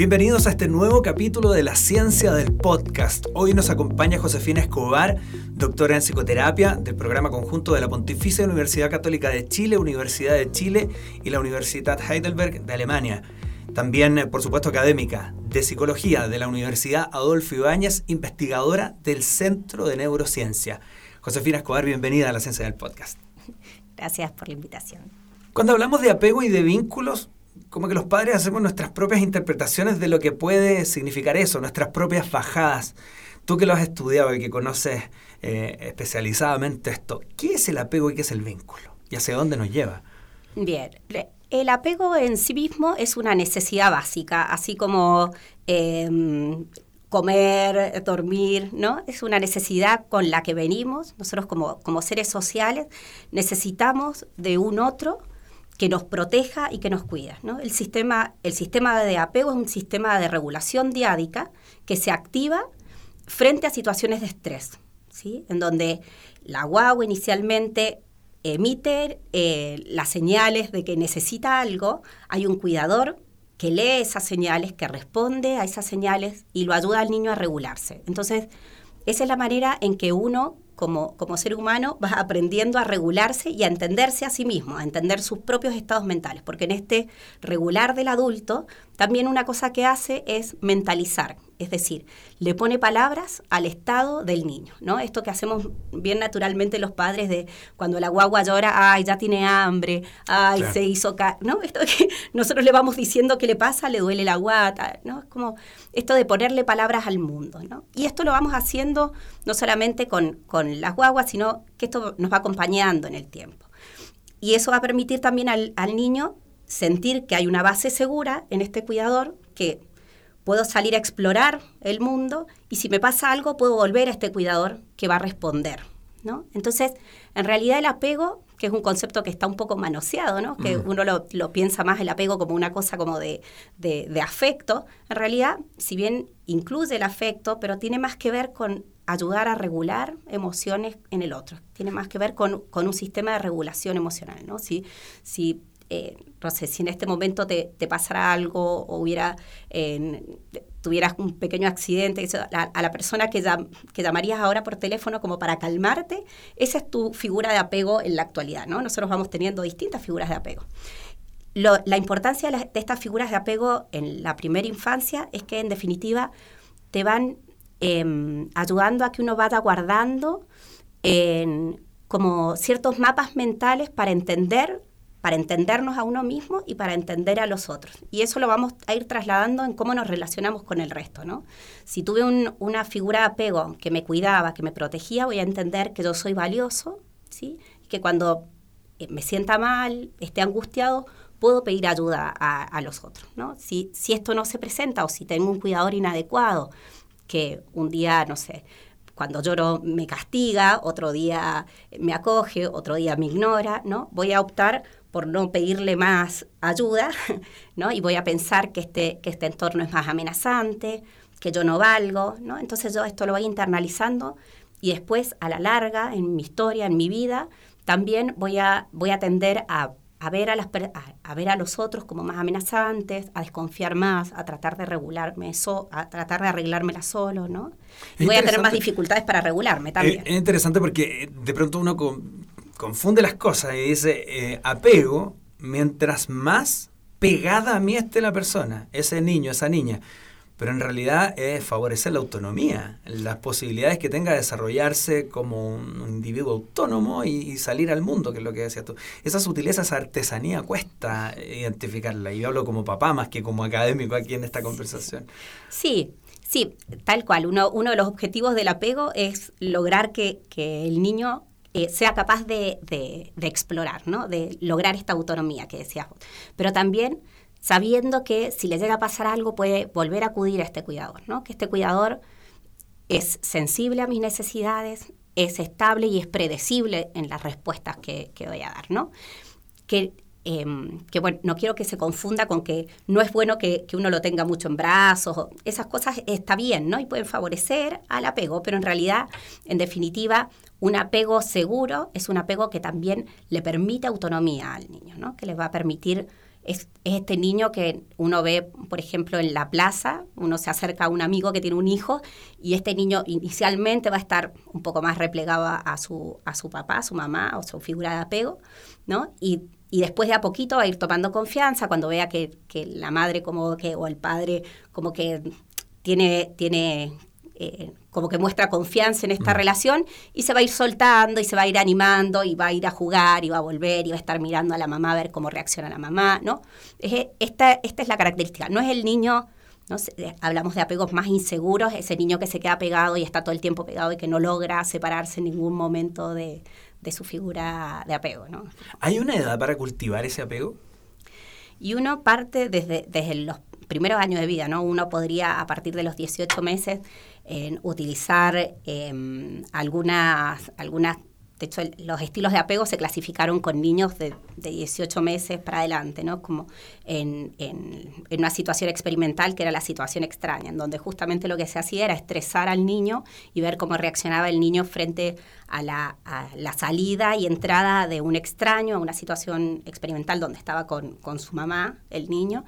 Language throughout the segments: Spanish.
Bienvenidos a este nuevo capítulo de la ciencia del podcast. Hoy nos acompaña Josefina Escobar, doctora en psicoterapia del programa conjunto de la Pontificia Universidad Católica de Chile, Universidad de Chile y la Universidad Heidelberg de Alemania. También, eh, por supuesto, académica de psicología de la Universidad Adolfo Ibáñez, investigadora del Centro de Neurociencia. Josefina Escobar, bienvenida a la ciencia del podcast. Gracias por la invitación. Cuando hablamos de apego y de vínculos, como que los padres hacemos nuestras propias interpretaciones de lo que puede significar eso, nuestras propias bajadas. Tú que lo has estudiado y que conoces eh, especializadamente esto, ¿qué es el apego y qué es el vínculo? ¿Y hacia dónde nos lleva? Bien, el apego en sí mismo es una necesidad básica, así como em, comer, dormir, ¿no? Es una necesidad con la que venimos. Nosotros como, como seres sociales necesitamos de un otro que nos proteja y que nos cuida. ¿no? El, sistema, el sistema de apego es un sistema de regulación diádica que se activa frente a situaciones de estrés, ¿sí? en donde la guagua inicialmente emite eh, las señales de que necesita algo, hay un cuidador que lee esas señales, que responde a esas señales y lo ayuda al niño a regularse. Entonces, esa es la manera en que uno como, como ser humano vas aprendiendo a regularse y a entenderse a sí mismo, a entender sus propios estados mentales, porque en este regular del adulto también una cosa que hace es mentalizar, es decir, le pone palabras al estado del niño, ¿no? Esto que hacemos bien naturalmente los padres de cuando la guagua llora, ay, ya tiene hambre, ay, se hizo, ¿no? Esto que nosotros le vamos diciendo que le pasa, le duele la guata, ¿no? Es como esto de ponerle palabras al mundo, ¿no? Y esto lo vamos haciendo no solamente con, con las guaguas, sino que esto nos va acompañando en el tiempo. Y eso va a permitir también al, al niño sentir que hay una base segura en este cuidador que puedo salir a explorar el mundo y si me pasa algo puedo volver a este cuidador que va a responder. ¿no? Entonces, en realidad el apego, que es un concepto que está un poco manoseado, ¿no? que uno lo, piensa más el apego como una cosa como de, de, afecto, en realidad, si bien incluye el afecto, pero tiene más que ver con ayudar a regular emociones en el otro, tiene más que ver con, con un sistema de regulación emocional. ¿no? Si, si eh, no sé, si en este momento te, pasara algo o hubiera, tuvieras un pequeño accidente, a, la persona que, que llamarías ahora por teléfono como para calmarte, esa es tu figura de apego en la actualidad, ¿no? Nosotros vamos teniendo distintas figuras de apego. la importancia de, estas figuras de apego en la primera infancia es que en definitiva te van em, ayudando a que uno vaya guardando como ciertos mapas mentales para entender para entendernos a uno mismo y para entender a los otros. Y eso lo vamos a ir trasladando en cómo nos relacionamos con el resto, ¿no? Si tuve una figura de apego que me cuidaba, que me protegía, voy a entender que yo soy valioso, ¿sí? Que cuando eh, me sienta mal, esté angustiado, puedo pedir ayuda a, los otros, ¿no? Si, si esto no se presenta o si tengo un cuidador inadecuado, que un día, no sé, cuando lloro me castiga, otro día me acoge, otro día me ignora, ¿no? Voy a optar por no pedirle más ayuda, ¿no? Y voy a pensar que este, que este entorno es más amenazante, que yo no valgo, ¿no? Entonces yo esto lo voy internalizando y después a la larga, en mi historia, en mi vida, también voy a, voy a tender a, ver a, las, a, ver a los otros como más amenazantes, a desconfiar más, a tratar de regularme, so, a tratar de arreglármela solo, ¿no? voy a tener más dificultades para regularme también. Es, interesante porque de pronto uno con, confunde las cosas y dice eh, apego mientras más pegada a mí esté la persona, ese niño, esa niña. Pero en realidad es favorecer la autonomía, las posibilidades que tenga de desarrollarse como un individuo autónomo y, salir al mundo, que es lo que decías tú. Esa sutileza, esa artesanía cuesta identificarla. Y yo hablo como papá más que como académico aquí en esta conversación. Sí, sí, tal cual. Uno, de los objetivos del apego es lograr que, el niño eh, sea capaz de, explorar, ¿no? de lograr esta autonomía que decías Pero también sabiendo que si le llega a pasar algo puede volver a acudir a este cuidador, ¿no? que este cuidador es sensible a mis necesidades, es estable y es predecible en las respuestas que, voy a dar. ¿no? Que Em, que bueno, no quiero que se confunda con que no es bueno que, uno lo tenga mucho en brazos, esas cosas está bien, ¿no? Y pueden favorecer al apego, pero en realidad, en definitiva, un apego seguro es un apego que también le permite autonomía al niño, ¿no? Que le va a permitir es, este niño que uno ve, por ejemplo, en la plaza, uno se acerca a un amigo que tiene un hijo y este niño inicialmente va a estar un poco más replegado a su, a su papá, a su mamá o su figura de apego, ¿no? Y y después de a poquito va a ir tomando confianza cuando vea que, la madre como que o el padre como que tiene, tiene eh, como que muestra confianza en esta mm. relación y se va a ir soltando y se va a ir animando y va a ir a jugar y va a volver y va a estar mirando a la mamá a ver cómo reacciona la mamá, ¿no? Esta, esta es la característica, no es el niño... ¿no? Hablamos de apegos más inseguros, ese niño que se queda pegado y está todo el tiempo pegado y que no logra separarse en ningún momento de, de su figura de apego. ¿no? ¿Hay una edad para cultivar ese apego? Y uno parte desde, desde los primeros años de vida, ¿no? Uno podría, a partir de los 18 meses, utilizar em, algunas, algunas de hecho, los estilos de apego se clasificaron con niños de, 18 meses para adelante, ¿no? Como en, una situación experimental que era la situación extraña, en donde justamente lo que se hacía era estresar al niño y ver cómo reaccionaba el niño frente a la, salida y entrada de un extraño, a una situación experimental donde estaba con su mamá, el niño.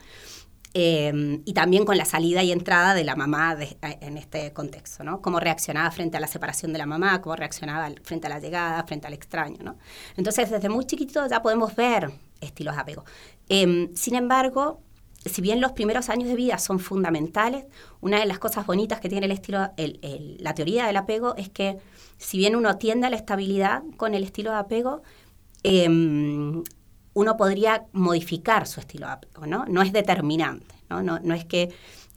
Em, y también con la salida y entrada de la mamá en este contexto, ¿no? Cómo reaccionaba frente a la separación de la mamá, cómo reaccionaba frente a la llegada, frente al extraño, ¿no? Entonces, desde muy chiquito ya podemos ver estilos de apego. Em, sin embargo, si bien los primeros años de vida son fundamentales, una de las cosas bonitas que tiene el estilo, la teoría del apego es que si bien uno tiende a la estabilidad con el estilo de apego, em, uno podría modificar su estilo apego, ¿no? No es determinante, ¿no? No, es que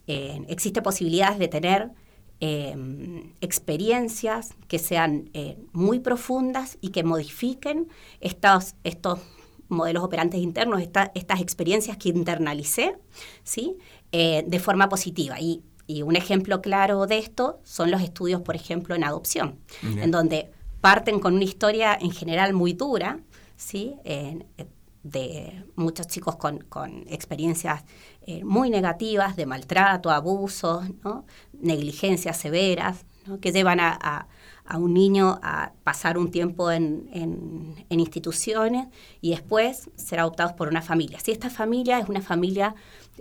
eh, existe posibilidades de tener em, experiencias que sean eh, muy profundas y que modifiquen estos, estos modelos operantes internos, estas experiencias que internalicé, ¿sí? Eh, de forma positiva. Y, un ejemplo claro de esto son los estudios, por ejemplo, en adopción, en donde parten con una historia en general muy dura, ¿sí? De muchos chicos con, experiencias eh, muy negativas de maltrato, abusos, negligencias severas, que llevan a, un niño a pasar un tiempo en, instituciones y después ser adoptados por una familia. Si esta familia es una familia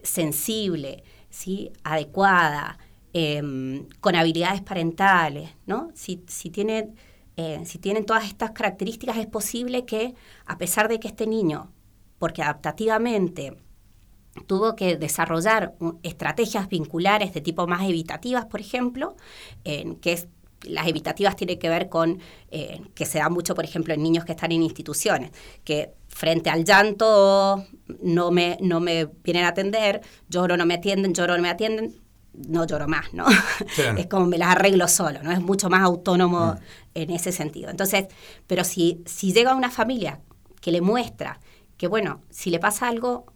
sensible, ¿sí? adecuada, em, con habilidades parentales, ¿no? si, si tiene eh, si tienen todas estas características, es posible que, a pesar de que este niño, porque adaptativamente tuvo que desarrollar estrategias vinculares de tipo más evitativas, por ejemplo, que las evitativas tienen que ver con eh, que se da mucho, por ejemplo, en niños que están en instituciones, que frente al llanto no me, no me vienen a atender, lloro, no me atienden, lloro, no me atienden, no lloro más, ¿no? es como me las arreglo solo, ¿no? Es mucho más autónomo mm. en ese sentido. Entonces, pero si, si llega una familia que le muestra que, bueno, si le pasa algo,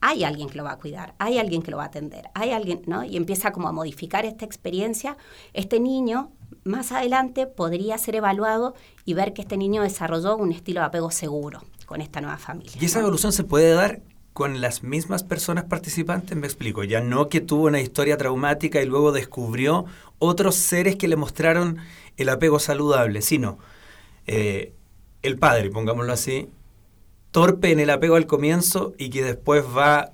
hay alguien que lo va a cuidar, hay alguien que lo va a atender, hay alguien, ¿no? Y empieza como a modificar esta experiencia, este niño más adelante podría ser evaluado y ver que este niño desarrolló un estilo de apego seguro con esta nueva familia. ¿Y esa evolución se puede dar con las mismas personas participantes, me explico, ya no que tuvo una historia traumática y luego descubrió otros seres que le mostraron el apego saludable, sino eh, el padre, pongámoslo así, torpe en el apego al comienzo y que después va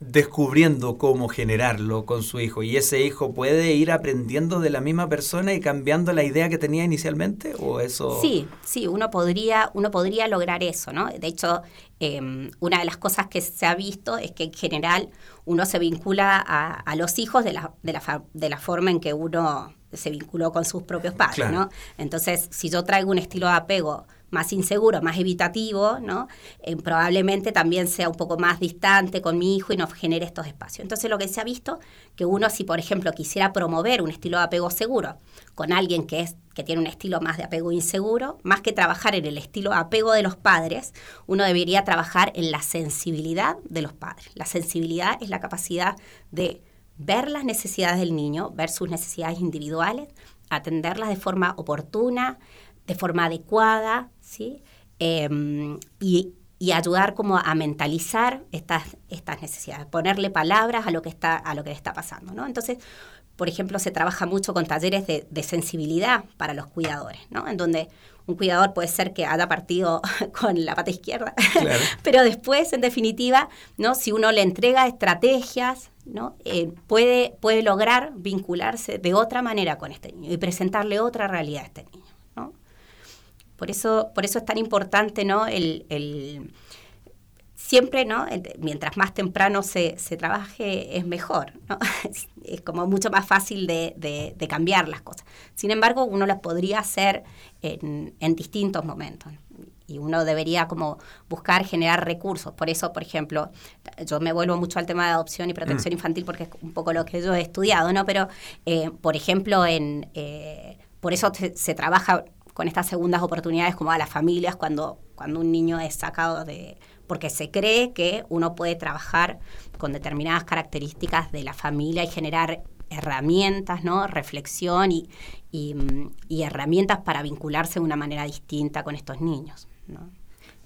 descubriendo cómo generarlo con su hijo. Y ese hijo puede ir aprendiendo de la misma persona y cambiando la idea que tenía inicialmente o eso sí sí uno podría uno podría lograr eso no de hecho em, una de las cosas que se ha visto es que en general uno se vincula a, los hijos de la, de, la, de la forma en que uno se vinculó con sus propios padres no entonces si yo traigo un estilo de apego más inseguro, más evitativo, ¿no? Eh, probablemente también sea un poco más distante con mi hijo y nos genere estos espacios. Entonces lo que se ha visto, que uno si por ejemplo quisiera promover un estilo de apego seguro con alguien que, es, que tiene un estilo más de apego inseguro, más que trabajar en el estilo de apego de los padres, uno debería trabajar en la sensibilidad de los padres. La sensibilidad es la capacidad de ver las necesidades del niño, ver sus necesidades individuales, atenderlas de forma oportuna, de forma adecuada, ¿sí? Em, y y ayudar como a mentalizar estas, estas necesidades, ponerle palabras a lo que está, a lo que está pasando, ¿no? Entonces, por ejemplo, se trabaja mucho con talleres de, sensibilidad para los cuidadores, ¿no? En donde un cuidador puede ser que haya partido con la pata izquierda, pero después, en definitiva, ¿no? Si uno le entrega estrategias, ¿no? Eh, puede, puede lograr vincularse de otra manera con este niño y presentarle otra realidad a este niño. Por eso, por eso es tan importante, ¿no? El, siempre, ¿no? Mientras más temprano se, trabaje, es mejor, ¿no? Es, como mucho más fácil de, cambiar las cosas. Sin embargo, uno las podría hacer en, distintos momentos y uno debería como buscar generar recursos. Por eso, por ejemplo, yo me vuelvo mucho al tema de adopción y protección mm. infantil porque es un poco lo que yo he estudiado, ¿no? Pero, eh, por ejemplo, en, eh, por eso se, trabaja con estas segundas oportunidades como a las familias cuando, cuando un niño es sacado de... porque se cree que uno puede trabajar con determinadas características de la familia y generar herramientas, ¿no? Reflexión y, y, herramientas para vincularse de una manera distinta con estos niños, ¿no?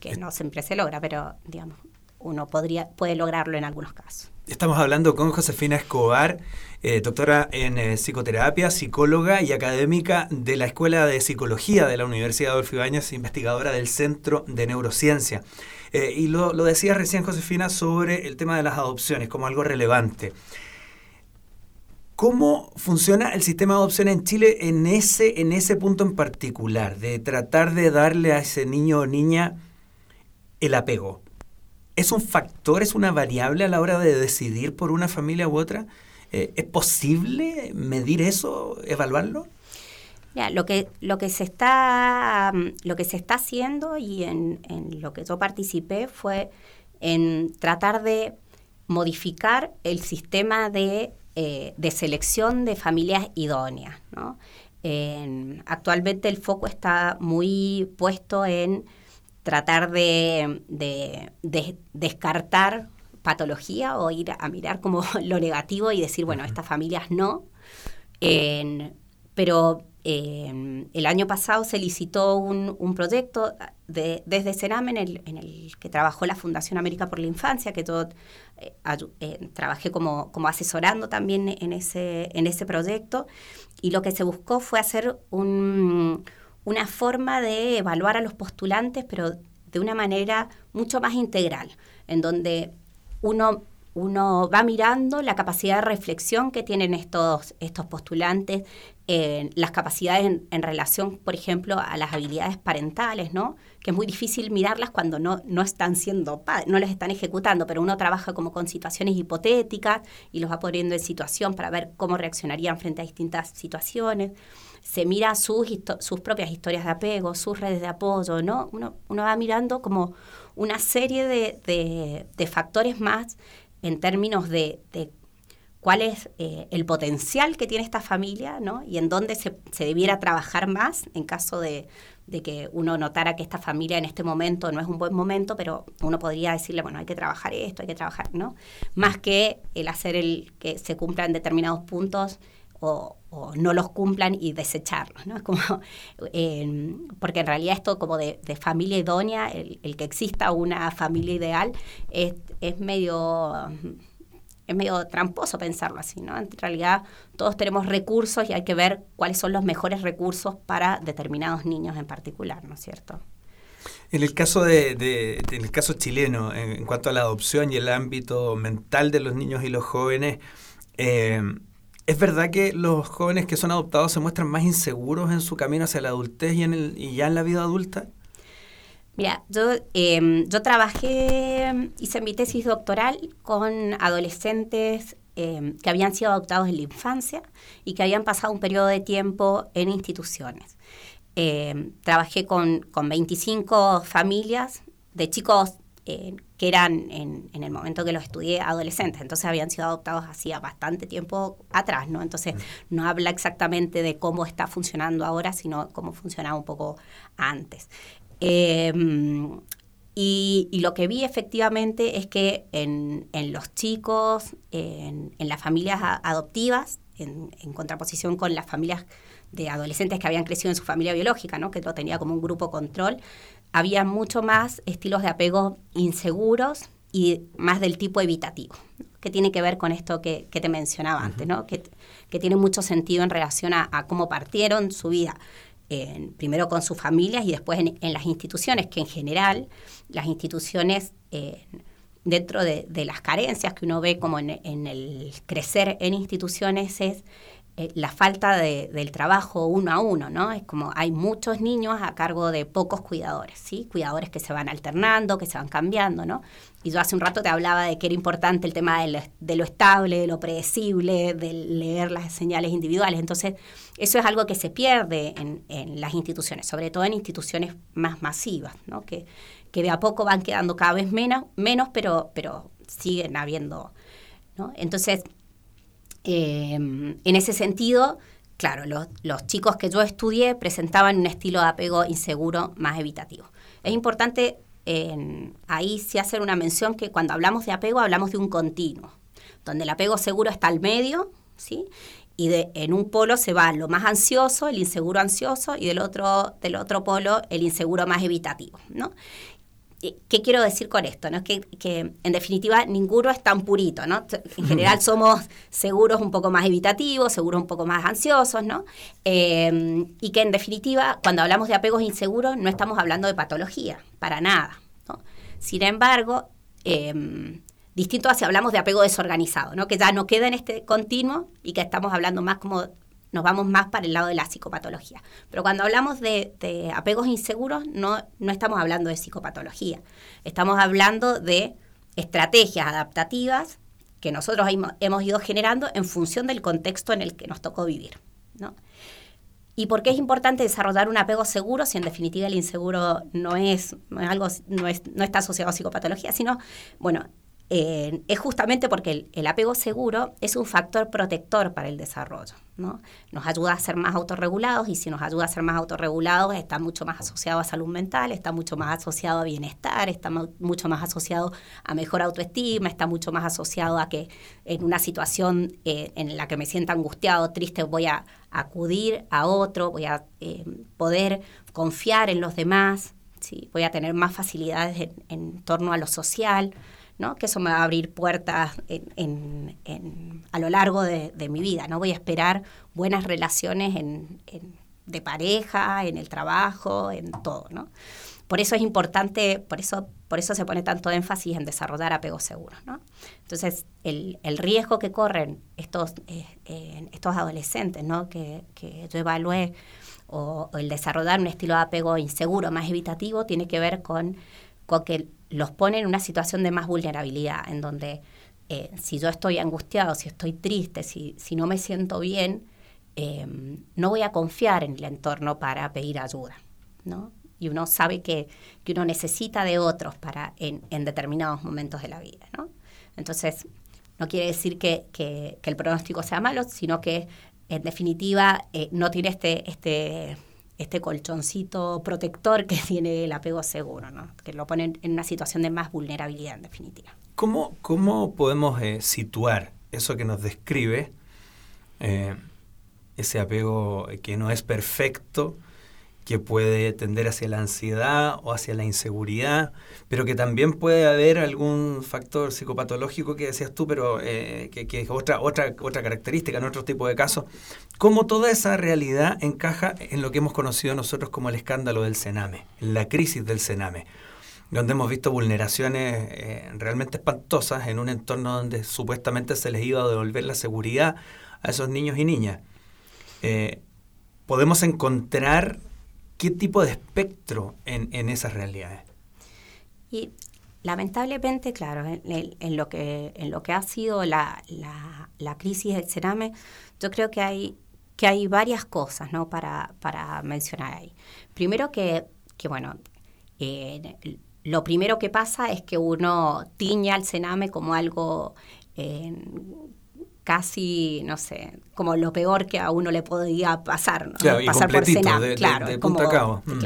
Que no siempre se logra, pero digamos, uno podría, puede lograrlo en algunos casos. Estamos hablando con Josefina Escobar, eh, doctora en eh, psicoterapia, psicóloga y académica de la Escuela de Psicología de la Universidad de Adolfo Ibáñez, investigadora del Centro de Neurociencia. Eh, y lo, decía recién Josefina sobre el tema de las adopciones como algo relevante. ¿Cómo funciona el sistema de adopción en Chile en ese, en ese punto en particular, de tratar de darle a ese niño o niña el apego? ¿Es un factor, es una variable a la hora de decidir por una familia u otra? Eh, ¿Es posible medir eso, evaluarlo? Lo que lo que se está mm, lo que se está haciendo y en, lo que yo participé fue en tratar de modificar el sistema de, eh, selección de familias idóneas. actualmente el foco está muy puesto en tratar de, descartar patología o ir a mirar como lo negativo y decir, bueno, estas familias no. pero el año pasado se licitó un, proyecto de, desde CERAM en el, en el, que trabajó la Fundación América por la Infancia, que yo eh, eh, trabajé como, como asesorando también en ese, en ese proyecto, y lo que se buscó fue hacer un una forma de evaluar a los postulantes, pero de una manera mucho más integral, en donde uno, uno va mirando la capacidad de reflexión que tienen estos, estos postulantes, las capacidades en, relación, por ejemplo, a las habilidades parentales, ¿no? Que es muy difícil mirarlas cuando no, no están siendo no las están ejecutando, pero uno trabaja como con situaciones hipotéticas y los va poniendo en situación para ver cómo reaccionarían frente a distintas situaciones se mira sus, sus propias historias de apego, sus redes de apoyo, ¿no? Uno, uno va mirando como una serie de, de, factores más en términos de, cuál es eh, el potencial que tiene esta familia, ¿no? Y en dónde se, se debiera trabajar más en caso de, de, que uno notara que esta familia en este momento no es un buen momento, pero uno podría decirle, bueno, hay que trabajar esto, hay que trabajar, ¿no? Más que el hacer el que se cumplan determinados puntos o, no los cumplan y desecharlos, ¿no? Es como, em, porque en realidad esto como de, familia idónea, el, que exista una familia ideal, es, es medio es medio tramposo pensarlo así, ¿no? En realidad todos tenemos recursos y hay que ver cuáles son los mejores recursos para determinados niños en particular, ¿no es cierto? En el caso de, en el caso chileno, en, cuanto a la adopción y el ámbito mental de los niños y los jóvenes, eh, ¿Es verdad que los jóvenes que son adoptados se muestran más inseguros en su camino hacia la adultez y, en el, ya en la vida adulta? Mira, yo, em, yo trabajé, hice mi tesis doctoral con adolescentes em, que habían sido adoptados en la infancia y que habían pasado un periodo de tiempo en instituciones. Em, trabajé con, con 25 familias de chicos que eran en, el momento que los estudié adolescentes, entonces habían sido adoptados hacía bastante tiempo atrás, ¿no? Entonces no habla exactamente de cómo está funcionando ahora, sino cómo funcionaba un poco antes. Em, y, lo que vi efectivamente es que en, los chicos, en, las familias adoptivas, en, contraposición con las familias de adolescentes que habían crecido en su familia biológica, ¿no? que lo tenía como un grupo control, había mucho más estilos de apego inseguros y más del tipo evitativo, que tiene que ver con esto que, te mencionaba antes, ¿no? que, tiene mucho sentido en relación a, cómo partieron su vida. primero con sus familias y después en, las instituciones, que en general las instituciones, eh, dentro de, las carencias que uno ve como en, el crecer en instituciones, es eh, la falta de, del trabajo uno a uno, ¿no? Es como hay muchos niños a cargo de pocos cuidadores, ¿sí? Cuidadores que se van alternando, que se van cambiando, ¿no? Y yo hace un rato te hablaba de que era importante el tema de lo, de lo estable, de lo predecible, de leer las señales individuales. Entonces, eso es algo que se pierde en, en las instituciones, sobre todo en instituciones más masivas, ¿no? Que, que de a poco van quedando cada vez menos, menos pero, pero siguen habiendo, ¿no? Entonces, Em, en ese sentido, claro, los, chicos que yo estudié presentaban un estilo de apego inseguro más evitativo. Es importante ahí sí hacer una mención que cuando hablamos de apego hablamos de un continuo, donde el apego seguro está al medio, ¿sí? Y de, en un polo se va lo más ansioso, el inseguro ansioso, y del otro, del otro polo el inseguro más evitativo, ¿no? ¿Qué quiero decir con esto? ¿no? Que, que, en definitiva ninguno es tan purito, ¿no? En general somos seguros un poco más evitativos, seguros un poco más ansiosos, ¿no? Em, y que en definitiva, cuando hablamos de apegos inseguros, no estamos hablando de patología, para nada. ¿no? Sin embargo, eh, distinto a si hablamos de apego desorganizado, ¿no? Que ya no queda en este continuo y que estamos hablando más como nos vamos más para el lado de la psicopatología. Pero cuando hablamos de, apegos inseguros, no, no estamos hablando de psicopatología, estamos hablando de estrategias adaptativas que nosotros hemos ido generando en función del contexto en el que nos tocó vivir. ¿no? ¿Y por qué es importante desarrollar un apego seguro si en definitiva el inseguro no es, algo, no, es, no está asociado a psicopatología, sino, bueno, eh, es justamente porque el, apego seguro es un factor protector para el desarrollo. ¿No? Nos ayuda a ser más autorregulados y si nos ayuda a ser más autorregulados está mucho más asociado a salud mental, está mucho más asociado a bienestar, está mucho más asociado a mejor autoestima, está mucho más asociado a que en una situación eh, en la que me sienta angustiado, triste, voy a acudir a otro, voy a eh, poder confiar en los demás, ¿sí? voy a tener más facilidades en torno a lo social que eso me va a abrir puertas a lo largo de, mi vida. No voy a esperar buenas relaciones de pareja, en el trabajo, en todo. ¿no? Por eso es importante, por eso, por eso se pone tanto énfasis en desarrollar apegos seguros. ¿no? Entonces, el, riesgo que corren estos, eh, estos adolescentes ¿no? que, yo evalué o, el desarrollar un estilo de apego inseguro, más evitativo, tiene que ver con, con que los pone en una situación de más vulnerabilidad, en donde eh, si yo estoy angustiado, si estoy triste, si, si no me siento bien, em, no voy a confiar en el entorno para pedir ayuda, ¿no? Y uno sabe que, que uno necesita de otros para en, en, determinados momentos de la vida, ¿no? Entonces, no quiere decir que, que, el pronóstico sea malo, sino que en definitiva eh, no tiene este, este este colchoncito protector que tiene el apego seguro, ¿no? que lo pone en una situación de más vulnerabilidad en definitiva. ¿Cómo, cómo podemos eh, situar eso que nos describe, eh, ese apego que no es perfecto, que puede tender hacia la ansiedad o hacia la inseguridad, pero que también puede haber algún factor psicopatológico que decías tú, pero eh, que, es otra, otra, otra característica en otro tipo de casos. ¿Cómo toda esa realidad encaja en lo que hemos conocido nosotros como el escándalo del Sename, la crisis del Sename? donde hemos visto vulneraciones eh, realmente espantosas en un entorno donde supuestamente se les iba a devolver la seguridad a esos niños y niñas. Eh, podemos encontrar qué tipo de espectro en, esas realidades. Y lamentablemente, claro, en, lo, que, en lo que ha sido la, la, crisis del cename, yo creo que hay, que hay varias cosas ¿no? para, para mencionar ahí. Primero que, que bueno, eh, lo primero que pasa es que uno tiñe al cename como algo eh, casi, no sé, como lo peor que a uno le podía pasar, ¿no? pasar por Senam, claro, como, mm.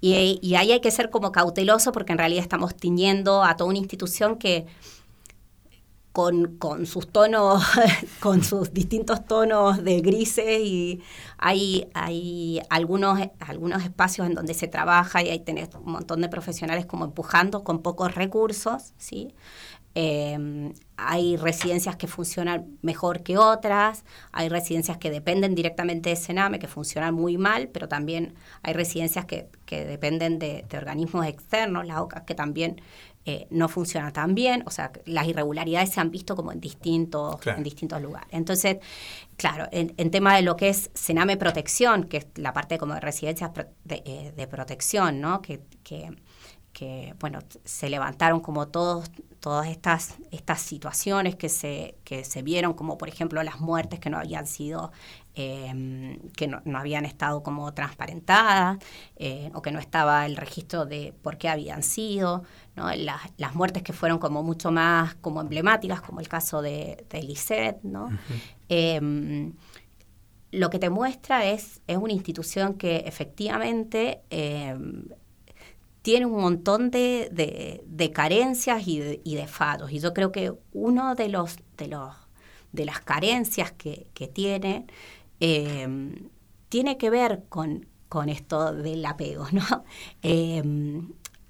Y, y, ahí hay que ser como cauteloso porque en realidad estamos tiñendo a toda una institución que con, con, sus tonos, con sus distintos tonos de grises y hay, hay algunos, algunos espacios en donde se trabaja y ahí tenés un montón de profesionales como empujando con pocos recursos, ¿sí? Eh, hay residencias que funcionan mejor que otras, hay residencias que dependen directamente de Sename, que funcionan muy mal, pero también hay residencias que, que dependen de, de, organismos externos, las OCA, que también eh, no funcionan tan bien, o sea, las irregularidades se han visto como en distintos, claro. en distintos lugares. Entonces, claro, en, en, tema de lo que es Sename Protección, que es la parte como de residencias de, eh, de protección, ¿no? que, que que bueno, se levantaron como todos, todas estas, estas situaciones que se, que se vieron, como por ejemplo las muertes que no habían sido, eh, que no, no, habían estado como transparentadas, eh, o que no estaba el registro de por qué habían sido, ¿no? las, las muertes que fueron como mucho más como emblemáticas, como el caso de, de Lisette, ¿no? Uh -huh. eh, lo que te muestra es, es una institución que efectivamente eh, tiene un montón de, de, de carencias y de, y de, fados. Y yo creo que uno de los de los de las carencias que, que tiene eh, tiene que ver con, con, esto del apego, ¿no?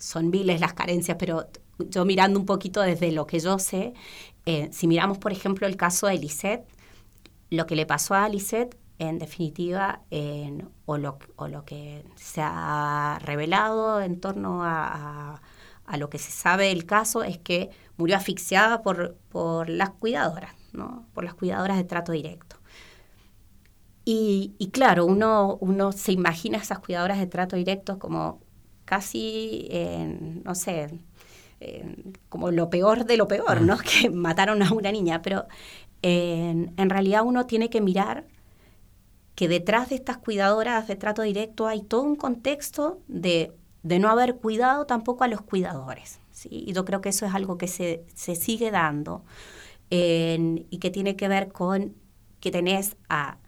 Son viles las carencias, pero yo mirando un poquito desde lo que yo sé, eh, si miramos, por ejemplo, el caso de Lisette, lo que le pasó a Lisette en definitiva, o, lo, o, lo, que se ha revelado en torno a, a, a, lo que se sabe del caso es que murió asfixiada por, por las cuidadoras, ¿no? por las cuidadoras de trato directo. Y, y claro, uno, uno se imagina a esas cuidadoras de trato directo como casi, eh, no sé, como lo peor de lo peor, ¿no? Que mataron a una niña, pero en realidad uno tiene que mirar que detrás de estas cuidadoras de trato directo hay todo un contexto de, de no haber cuidado tampoco a los cuidadores. ¿sí? Y yo creo que eso es algo que se, se sigue dando eh, y que tiene que ver con que tenés a,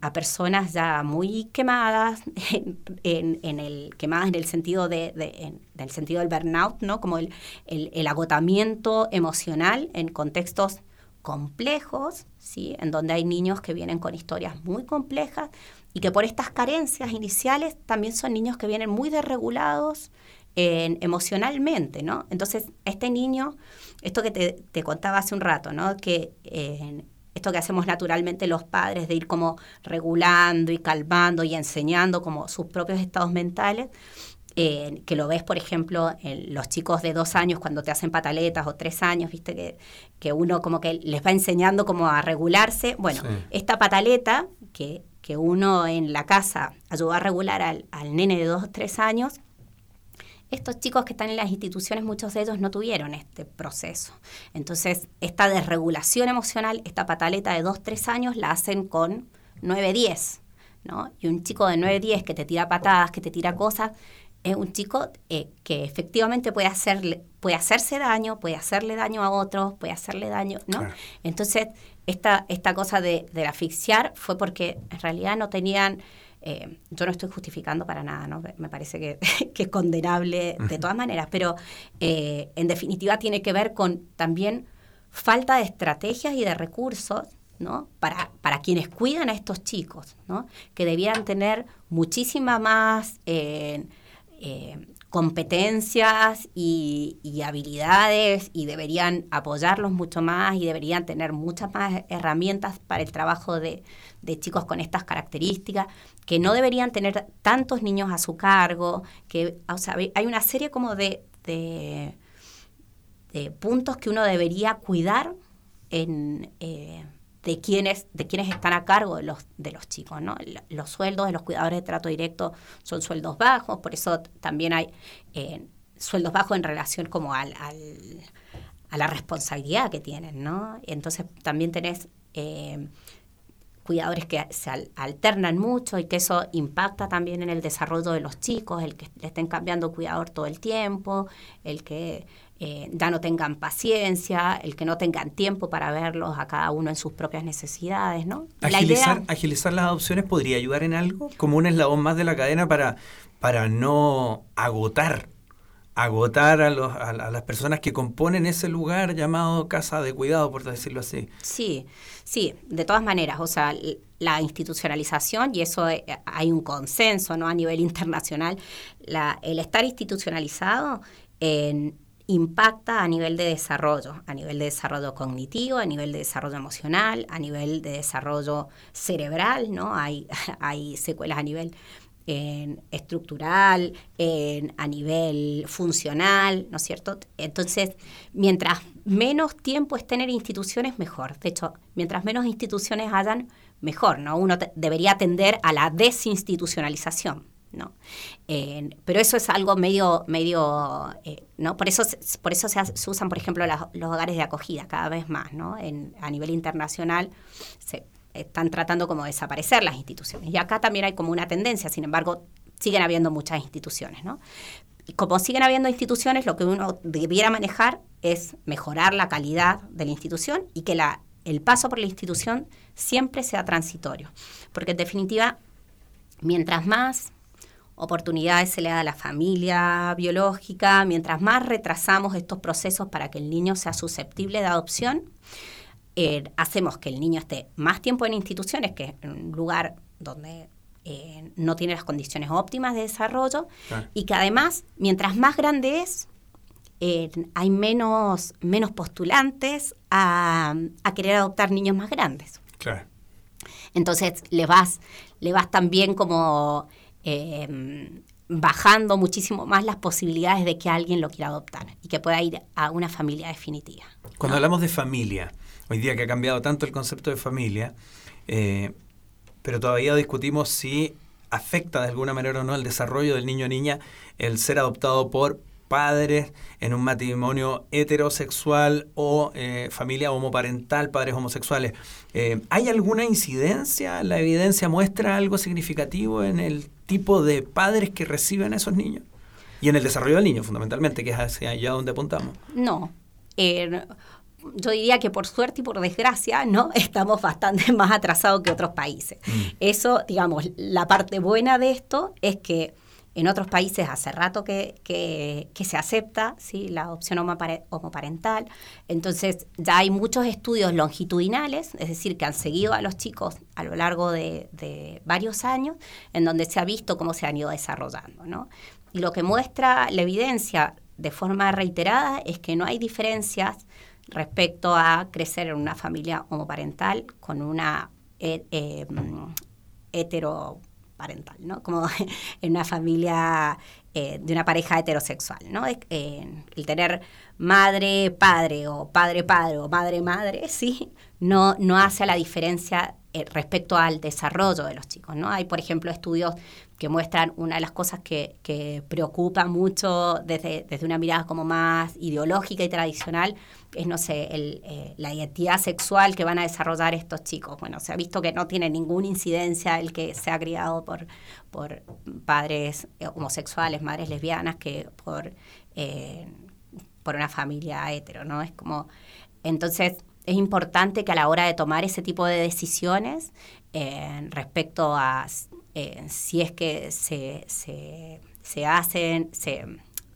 a personas ya muy quemadas, en, el, quemadas en el sentido, de, en, del, sentido del burnout, ¿no? como el, el, agotamiento emocional en contextos complejos, ¿sí? en donde hay niños que vienen con historias muy complejas y que por estas carencias iniciales también son niños que vienen muy desregulados emocionalmente, ¿no? Entonces, este niño, esto que te, te contaba hace un rato, ¿no? Que esto que hacemos naturalmente los padres de ir como regulando y calmando y enseñando como sus propios estados mentales, eh, que lo ves, por ejemplo, en los chicos de dos años cuando te hacen pataletas o tres años, viste que, que uno como que les va enseñando como a regularse. Bueno, sí. esta pataleta que, que uno en la casa ayudó a regular al, al nene de dos o tres años, estos chicos que están en las instituciones, muchos de ellos no tuvieron este proceso. Entonces, esta desregulación emocional, esta pataleta de dos, tres años, la hacen con 9, 10. ¿no? Y un chico de 9, 10 que te tira patadas, que te tira cosas, es un chico eh, que efectivamente puede, hacerle, puede hacerse daño, puede hacerle daño a otros, puede hacerle daño, ¿no? Claro. Entonces, esta, esta cosa de, de asfixiar fue porque en realidad no tenían... Eh, yo no estoy justificando para nada, ¿no? Me parece que, que es condenable de todas maneras, pero eh, en definitiva tiene que ver con también falta de estrategias y de recursos ¿no? Para, para quienes cuidan a estos chicos, ¿no? que debían tener muchísima más eh, eh, competencias y, y, habilidades y deberían apoyarlos mucho más y deberían tener muchas más herramientas para el trabajo de, de, chicos con estas características, que no deberían tener tantos niños a su cargo, que o sea, hay una serie como de, de, puntos que uno debería cuidar en... Eh, de quienes, de quienes están a cargo de los, de los chicos. ¿no? Los sueldos de los cuidadores de trato directo son sueldos bajos, por eso también hay eh, sueldos bajos en relación como al, al, a la responsabilidad que tienen. ¿no? Entonces también tenés eh, cuidadores que se al, alternan mucho y que eso impacta también en el desarrollo de los chicos, el que le estén cambiando cuidador todo el tiempo, el que eh, ya no tengan paciencia, el que no tengan tiempo para verlos a cada uno en sus propias necesidades, ¿no? Agilizar, idea... agilizar las adopciones podría ayudar en algo, como un eslabón más de la cadena para, para no agotar agotar a, los, a, las personas que componen ese lugar llamado casa de cuidado, por decirlo así. Sí, sí, de todas maneras, o sea, la institucionalización, y eso eh, hay un consenso ¿no? a nivel internacional, la, el estar institucionalizado impacta a nivel de desarrollo, a nivel de desarrollo cognitivo, a nivel de desarrollo emocional, a nivel de desarrollo cerebral, ¿no? Hay, hay secuelas a nivel estructural, a nivel funcional, ¿no es cierto? Entonces, mientras menos tiempo estén en instituciones, mejor. De hecho, mientras menos instituciones hayan, mejor, ¿no? Uno debería tender a la desinstitucionalización. ¿no? pero eso es algo medio, medio eh, ¿no? Por eso, por eso se, usan, por ejemplo, los hogares de acogida cada vez más, ¿no? En, a nivel internacional se están tratando como de desaparecer las instituciones. Y acá también hay como una tendencia, sin embargo, siguen habiendo muchas instituciones, ¿no? Y como siguen habiendo instituciones, lo que uno debiera manejar es mejorar la calidad de la institución y que la, el paso por la institución siempre sea transitorio. Porque en definitiva, mientras más oportunidades se le da a la familia biológica, mientras más retrasamos estos procesos para que el niño sea susceptible de adopción, eh, hacemos que el niño esté más tiempo en instituciones, que es un lugar donde eh, no tiene las condiciones óptimas de desarrollo, y que además, mientras más grande es, eh, hay menos, menos postulantes a, querer adoptar niños más grandes. Entonces le vas, le vas también como bajando muchísimo más las posibilidades de que alguien lo quiera adoptar y que pueda ir a una familia definitiva. Cuando hablamos de familia, hoy día que ha cambiado tanto el concepto de familia, eh, pero todavía discutimos si afecta de alguna manera o no el desarrollo del niño o niña el ser adoptado por padres en un matrimonio heterosexual o eh, familia homoparental, padres homosexuales. Eh, ¿Hay alguna incidencia? ¿La evidencia muestra algo significativo en el tipo de padres que reciben a esos niños? Y en el desarrollo del niño, fundamentalmente, que es hacia allá donde apuntamos. No yo diría que por suerte y por desgracia, ¿no? Estamos bastante más atrasados que otros países. Mm. Eso, digamos, la parte buena de esto es que en otros países hace rato que, que, se acepta ¿sí? la adopción homoparental. Entonces ya hay muchos estudios longitudinales, es decir, que han seguido a los chicos a lo largo de, de varios años, en donde se ha visto cómo se han ido desarrollando. ¿no? Y lo que muestra la evidencia de forma reiterada es que no hay diferencias respecto a crecer en una familia homoparental con una eh, eh, heteroparental, ¿no? Como en una familia eh, de una pareja heterosexual, ¿no? el tener madre, padre o padre, padre o madre, madre, sí, no, no hace la diferencia respecto al desarrollo de los chicos, ¿no? Hay, por ejemplo, estudios que muestran una de las cosas que, que preocupa mucho desde, desde, una mirada como más ideológica y tradicional, no sé, el, eh, la identidad sexual que van a desarrollar estos chicos. Bueno, se ha visto que no tiene ninguna incidencia el que se ha criado por, por padres eh, homosexuales, madres lesbianas, que por, eh, por una familia hetero, ¿no? Es como, entonces, es importante que a la hora de tomar ese tipo de decisiones respecto a eh, si es que se, se, se hacen, se,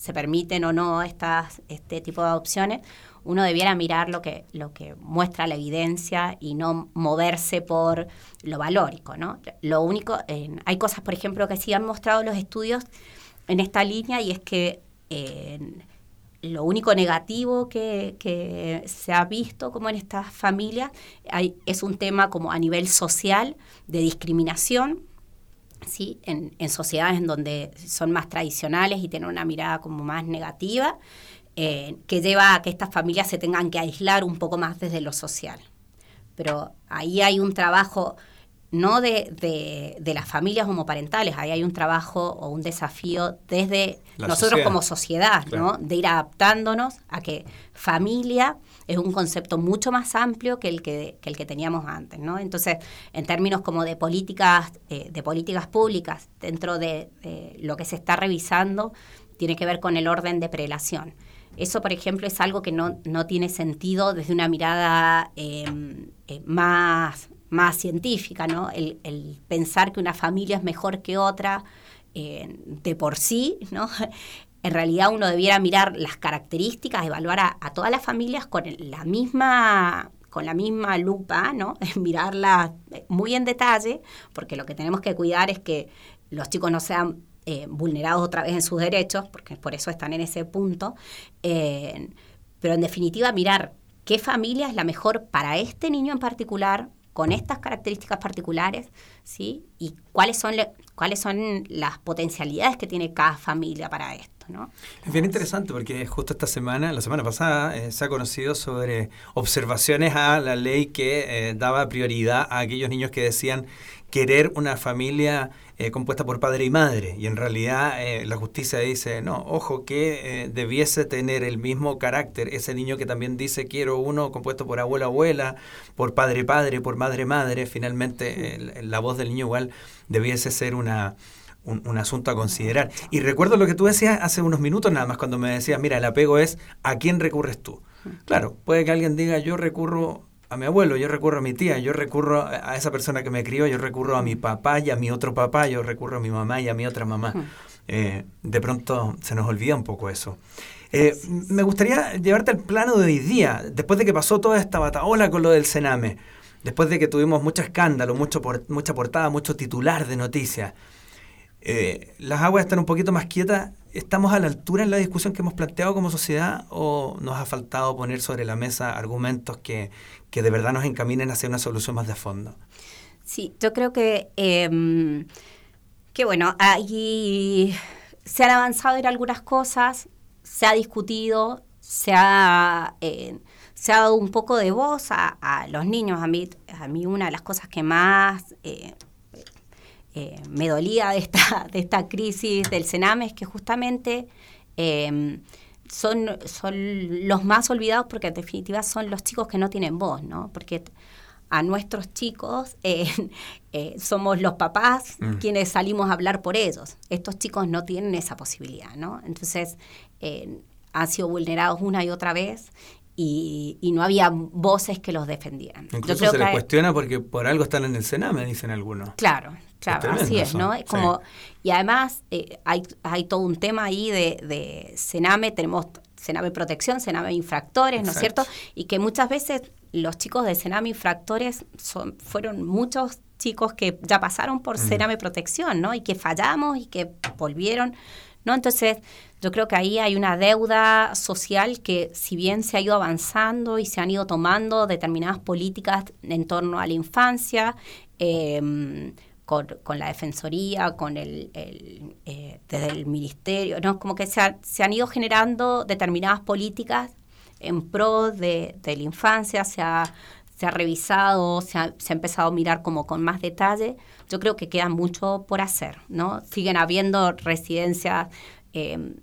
se, permiten o no estas, este tipo de adopciones, uno debiera mirar lo que, lo que muestra la evidencia y no moverse por lo valórico, ¿no? Lo único, hay cosas, por ejemplo, que sí han mostrado los estudios en esta línea y es que lo único negativo que, que, se ha visto como en estas familias es un tema como a nivel social de discriminación ¿sí? En, sociedades en donde son más tradicionales y tienen una mirada como más negativa, eh, que lleva a que estas familias se tengan que aislar un poco más desde lo social. Pero ahí hay un trabajo no de, de, las familias homoparentales, ahí hay un trabajo o un desafío desde nosotros como sociedad, ¿no? De ir adaptándonos a que familia es un concepto mucho más amplio que el que, el que teníamos antes, ¿no? Entonces, en términos como de políticas, de políticas públicas, dentro de, lo que se está revisando, tiene que ver con el orden de prelación. Eso, por ejemplo, es algo que no, no tiene sentido desde una mirada em, eh, más, más científica, ¿no? El, el, pensar que una familia es mejor que otra eh, de por sí, ¿no? en realidad uno debiera mirar las características, evaluar a, todas las familias con la misma con la misma lupa, ¿no? Mirarlas muy en detalle, porque lo que tenemos que cuidar es que los chicos no sean eh, vulnerados otra vez en sus derechos, porque por eso están en ese punto. Eh, pero en definitiva, mirar qué familia es la mejor para este niño en particular, con estas características particulares, ¿sí? Y cuáles son, cuáles son las potencialidades que tiene cada familia para esto. ¿No? Es bien interesante porque justo esta semana, la semana pasada, eh, se ha conocido sobre observaciones a la ley que eh, daba prioridad a aquellos niños que decían querer una familia eh, compuesta por padre y madre. Y en realidad eh, la justicia dice, no, ojo, que eh, debiese tener el mismo carácter ese niño que también dice quiero uno compuesto por abuelo abuela, por padre padre, por madre madre. Finalmente la voz del niño igual debiese ser una, un, asunto a considerar. Y recuerdo lo que tú decías hace unos minutos nada más cuando me decías, mira, el apego es a quién recurres tú. Claro, puede que alguien diga yo recurro a mi abuelo, yo recurro a mi tía, yo recurro a esa persona que me crió, yo recurro a mi papá y a mi otro papá, yo recurro a mi mamá y a mi otra mamá. Eh, de pronto se nos olvida un poco eso. Eh, me gustaría llevarte al plano de hoy día, después de que pasó toda esta bataola con lo del Sename, después de que tuvimos mucho escándalo, mucho mucha portada, mucho titular de noticias. Eh, las aguas están un poquito más quietas. ¿Estamos a la altura en la discusión que hemos planteado como sociedad o nos ha faltado poner sobre la mesa argumentos que, que de verdad nos encaminen hacia una solución más de fondo? Sí, yo creo que, eh, que bueno, ahí se han avanzado en algunas cosas, se ha discutido, se ha, eh, se ha dado un poco de voz a, los niños. A mí, a mí una de las cosas que más eh, eh, me dolía de esta, de esta crisis del Sename es que justamente em, son, son los más olvidados porque en definitiva son los chicos que no tienen voz, ¿no? Porque a nuestros chicos eh, eh, somos los papás mm. quienes salimos a hablar por ellos. Estos chicos no tienen esa posibilidad, ¿no? Entonces han sido vulnerados una y otra vez y, no había voces que los defendieran. Incluso se les cuestiona porque por algo están en el Sename, dicen algunos. Claro, Claro, así es, ¿no? Es como, Y además eh, hay, hay todo un tema ahí de, de Sename, tenemos Sename Protección, Sename Infractores, ¿no es cierto? Y que muchas veces los chicos de Sename Infractores son, fueron muchos chicos que ya pasaron por mm. Sename Protección, ¿no? Y que fallamos y que volvieron, ¿no? Entonces, yo creo que ahí hay una deuda social que si bien se ha ido avanzando y se han ido tomando determinadas políticas en torno a la infancia, eh, con, la Defensoría, con el, eh, desde el Ministerio, ¿no? Como que se, han ido generando determinadas políticas en pro de, la infancia, se ha, se ha revisado, se ha, se ha, empezado a mirar como con más detalle. Yo creo que queda mucho por hacer, ¿no? Siguen habiendo residencias eh,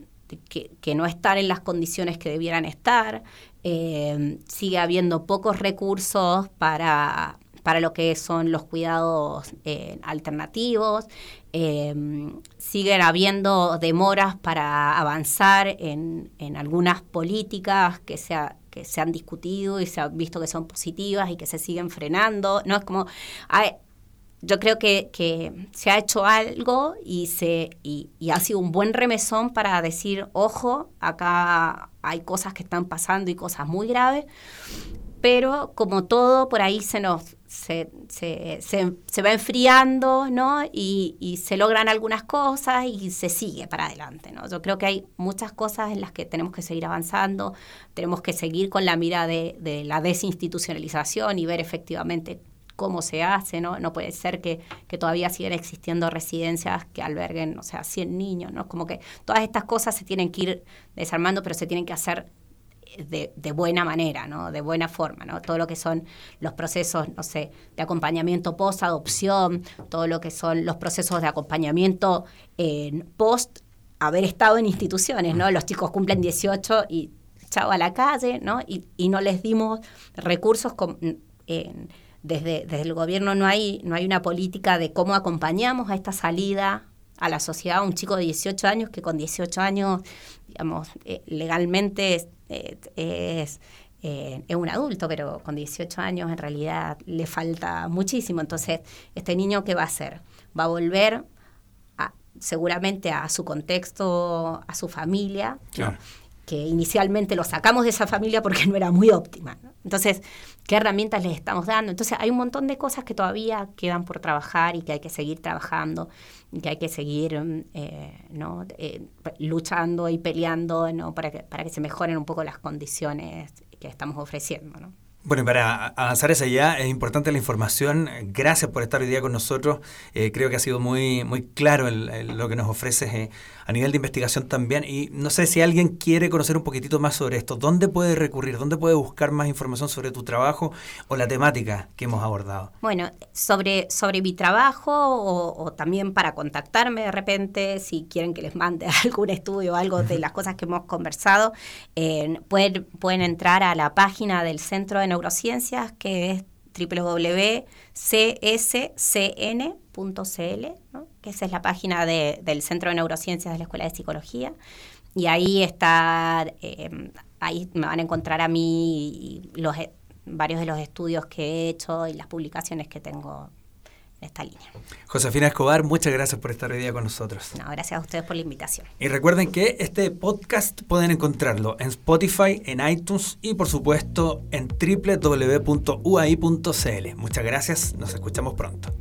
que, que, no están en las condiciones que debieran estar, eh, sigue habiendo pocos recursos para para lo que son los cuidados eh, alternativos. Eh, siguen habiendo demoras para avanzar en, algunas políticas que se, que se han discutido y se ha visto que son positivas y que se siguen frenando. No es como yo creo que, se ha hecho algo y se y, y, ha sido un buen remesón para decir ojo acá hay cosas que están pasando y cosas muy graves pero como todo por ahí se nos se, se, se, va enfriando, ¿no? Y, y, se logran algunas cosas y se sigue para adelante, ¿no? Yo creo que hay muchas cosas en las que tenemos que seguir avanzando, tenemos que seguir con la mira de, de la desinstitucionalización y ver efectivamente cómo se hace, ¿no? No puede ser que, que, todavía sigan existiendo residencias que alberguen, o sea, 100 niños, ¿no? Como que todas estas cosas se tienen que ir desarmando, pero se tienen que hacer de, buena manera, ¿no? de buena forma, ¿no? todo lo que son los procesos, no sé, de acompañamiento post-adopción, todo lo que son los procesos de acompañamiento en post haber estado en instituciones, ¿no? Los chicos cumplen 18 y chao a la calle, ¿no? Y, y no les dimos recursos desde, desde el gobierno no hay, no hay una política de cómo acompañamos a esta salida a la sociedad un chico de 18 años que con 18 años, digamos, eh, legalmente eh, es, eh, es un adulto, pero con 18 años en realidad le falta muchísimo. Entonces, este niño, ¿qué va a hacer? Va a volver seguramente a su contexto, a su familia, que inicialmente lo sacamos de esa familia porque no era muy óptima. Entonces, ¿qué herramientas les estamos dando? Entonces, hay un montón de cosas que todavía quedan por trabajar y que hay que seguir trabajando, y que hay que seguir eh, ¿no? Eh, luchando y peleando ¿no? para, que, para que se mejoren un poco las condiciones que estamos ofreciendo. ¿no? Bueno, y para avanzar hacia allá, es importante la información. Gracias por estar hoy día con nosotros. Eh, creo que ha sido muy, muy claro lo que nos ofreces eh, a nivel de investigación también. Y no sé si alguien quiere conocer un poquitito más sobre esto. ¿Dónde puede recurrir? ¿Dónde puede buscar más información sobre tu trabajo o la temática que hemos abordado? Bueno, sobre, sobre mi trabajo o, también para contactarme de repente, si quieren que les mande algún estudio o algo de las cosas que hemos conversado, eh, pueden, pueden entrar a la página del Centro de neurociencias, que es www.cscn.cl, que esa es la página del Centro de Neurociencias de la Escuela de Psicología. Y ahí está, em, ahí me van a encontrar a mí los, varios de los estudios que he hecho y las publicaciones que tengo esta línea. Josefina Escobar, muchas gracias por estar hoy día con nosotros. gracias a ustedes por la invitación. Y recuerden que este podcast pueden encontrarlo en Spotify, en iTunes y por supuesto en www.uai.cl. Muchas gracias, nos escuchamos pronto.